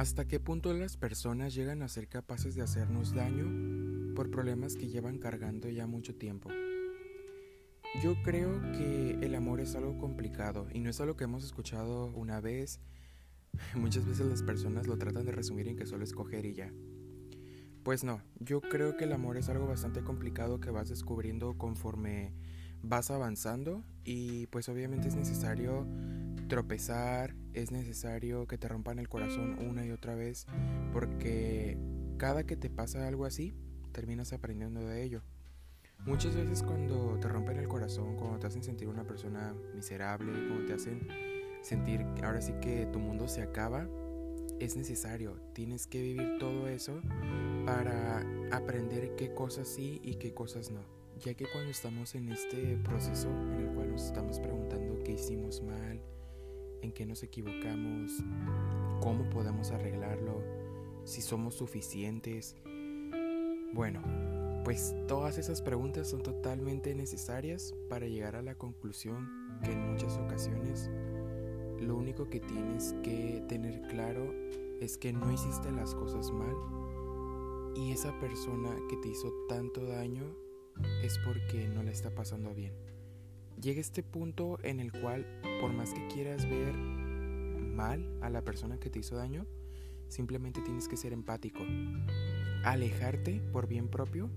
¿Hasta qué punto las personas llegan a ser capaces de hacernos daño por problemas que llevan cargando ya mucho tiempo? Yo creo que el amor es algo complicado y no es algo que hemos escuchado una vez. Muchas veces las personas lo tratan de resumir en que solo escoger y ya. Pues no, yo creo que el amor es algo bastante complicado que vas descubriendo conforme vas avanzando y pues obviamente es necesario tropezar, es necesario que te rompan el corazón una y otra vez, porque cada que te pasa algo así, terminas aprendiendo de ello. Muchas veces cuando te rompen el corazón, cuando te hacen sentir una persona miserable, cuando te hacen sentir ahora sí que tu mundo se acaba, es necesario, tienes que vivir todo eso para aprender qué cosas sí y qué cosas no. Ya que cuando estamos en este proceso en el cual nos estamos preguntando qué hicimos mal, en qué nos equivocamos, cómo podemos arreglarlo, si somos suficientes. Bueno, pues todas esas preguntas son totalmente necesarias para llegar a la conclusión que en muchas ocasiones lo único que tienes que tener claro es que no hiciste las cosas mal y esa persona que te hizo tanto daño es porque no le está pasando bien llega este punto en el cual, por más que quieras ver mal a la persona que te hizo daño, simplemente tienes que ser empático. Alejarte por bien propio,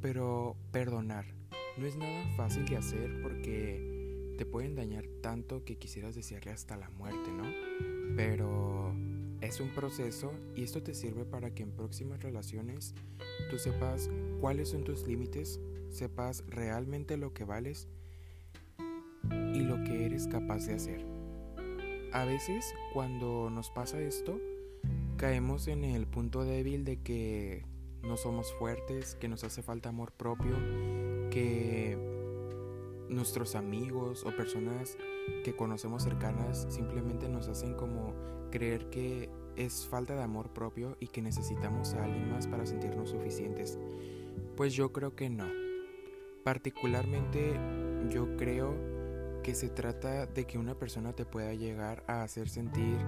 pero perdonar. No es nada fácil de hacer porque te pueden dañar tanto que quisieras desearle hasta la muerte, ¿no? Pero es un proceso y esto te sirve para que en próximas relaciones tú sepas cuáles son tus límites, sepas realmente lo que vales y lo que eres capaz de hacer. A veces cuando nos pasa esto, caemos en el punto débil de que no somos fuertes, que nos hace falta amor propio, que nuestros amigos o personas que conocemos cercanas simplemente nos hacen como creer que es falta de amor propio y que necesitamos a alguien más para sentirnos suficientes. Pues yo creo que no. Particularmente yo creo que se trata de que una persona te pueda llegar a hacer sentir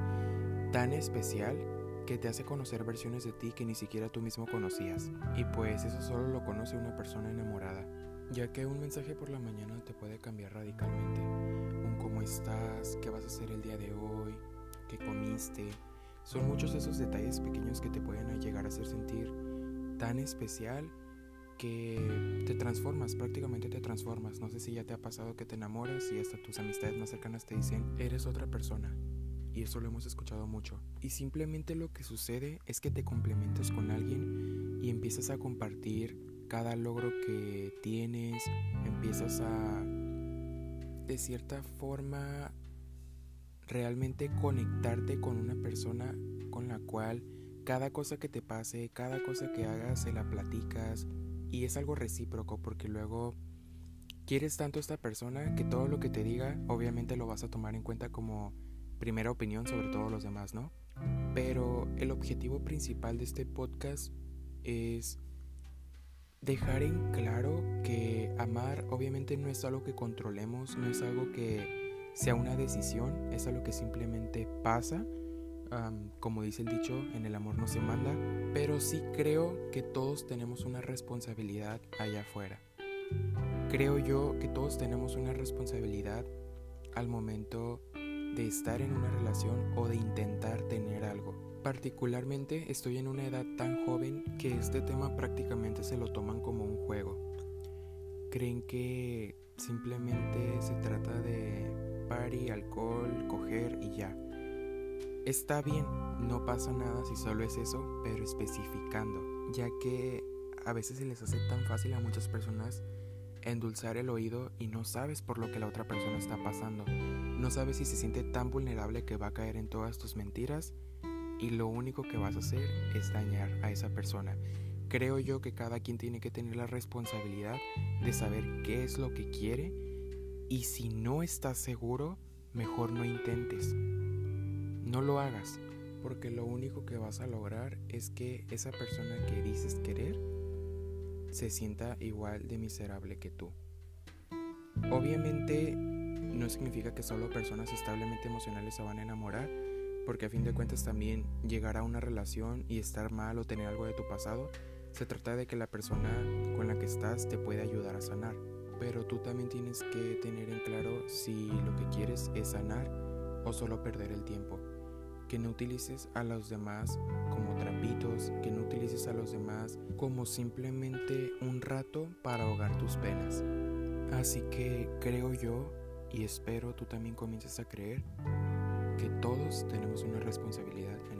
tan especial que te hace conocer versiones de ti que ni siquiera tú mismo conocías. Y pues eso solo lo conoce una persona enamorada, ya que un mensaje por la mañana te puede cambiar radicalmente. Un cómo estás, qué vas a hacer el día de hoy, qué comiste. Son muchos esos detalles pequeños que te pueden llegar a hacer sentir tan especial que te transformas, prácticamente te transformas. No sé si ya te ha pasado que te enamoras y hasta tus amistades más cercanas te dicen, eres otra persona. Y eso lo hemos escuchado mucho. Y simplemente lo que sucede es que te complementas con alguien y empiezas a compartir cada logro que tienes, empiezas a, de cierta forma, realmente conectarte con una persona con la cual cada cosa que te pase, cada cosa que hagas, se la platicas, y es algo recíproco porque luego quieres tanto a esta persona que todo lo que te diga obviamente lo vas a tomar en cuenta como primera opinión sobre todos los demás, ¿no? Pero el objetivo principal de este podcast es dejar en claro que amar obviamente no es algo que controlemos, no es algo que sea una decisión, es algo que simplemente pasa como dice el dicho, en el amor no se manda, pero sí creo que todos tenemos una responsabilidad allá afuera. Creo yo que todos tenemos una responsabilidad al momento de estar en una relación o de intentar tener algo. Particularmente estoy en una edad tan joven que este tema prácticamente se lo toman como un juego. Creen que simplemente se trata de party, alcohol, coger y ya Está bien, no pasa nada si solo es eso, pero especificando, ya que a veces se les hace tan fácil a muchas personas endulzar el oído y no sabes por lo que la otra persona está pasando. No sabes si se siente tan vulnerable que va a caer en todas tus mentiras y lo único que vas a hacer es dañar a esa persona. Creo yo que cada quien tiene que tener la responsabilidad de saber qué es lo que quiere y si no estás seguro, mejor no intentes. No lo hagas, porque lo único que vas a lograr es que esa persona que dices querer se sienta igual de miserable que tú. Obviamente no significa que solo personas establemente emocionales se van a enamorar, porque a fin de cuentas también llegar a una relación y estar mal o tener algo de tu pasado, se trata de que la persona con la que estás te puede ayudar a sanar. Pero tú también tienes que tener en claro si lo que quieres es sanar o solo perder el tiempo. Que no utilices a los demás como trapitos, que no utilices a los demás como simplemente un rato para ahogar tus penas. Así que creo yo y espero tú también comiences a creer que todos tenemos una responsabilidad en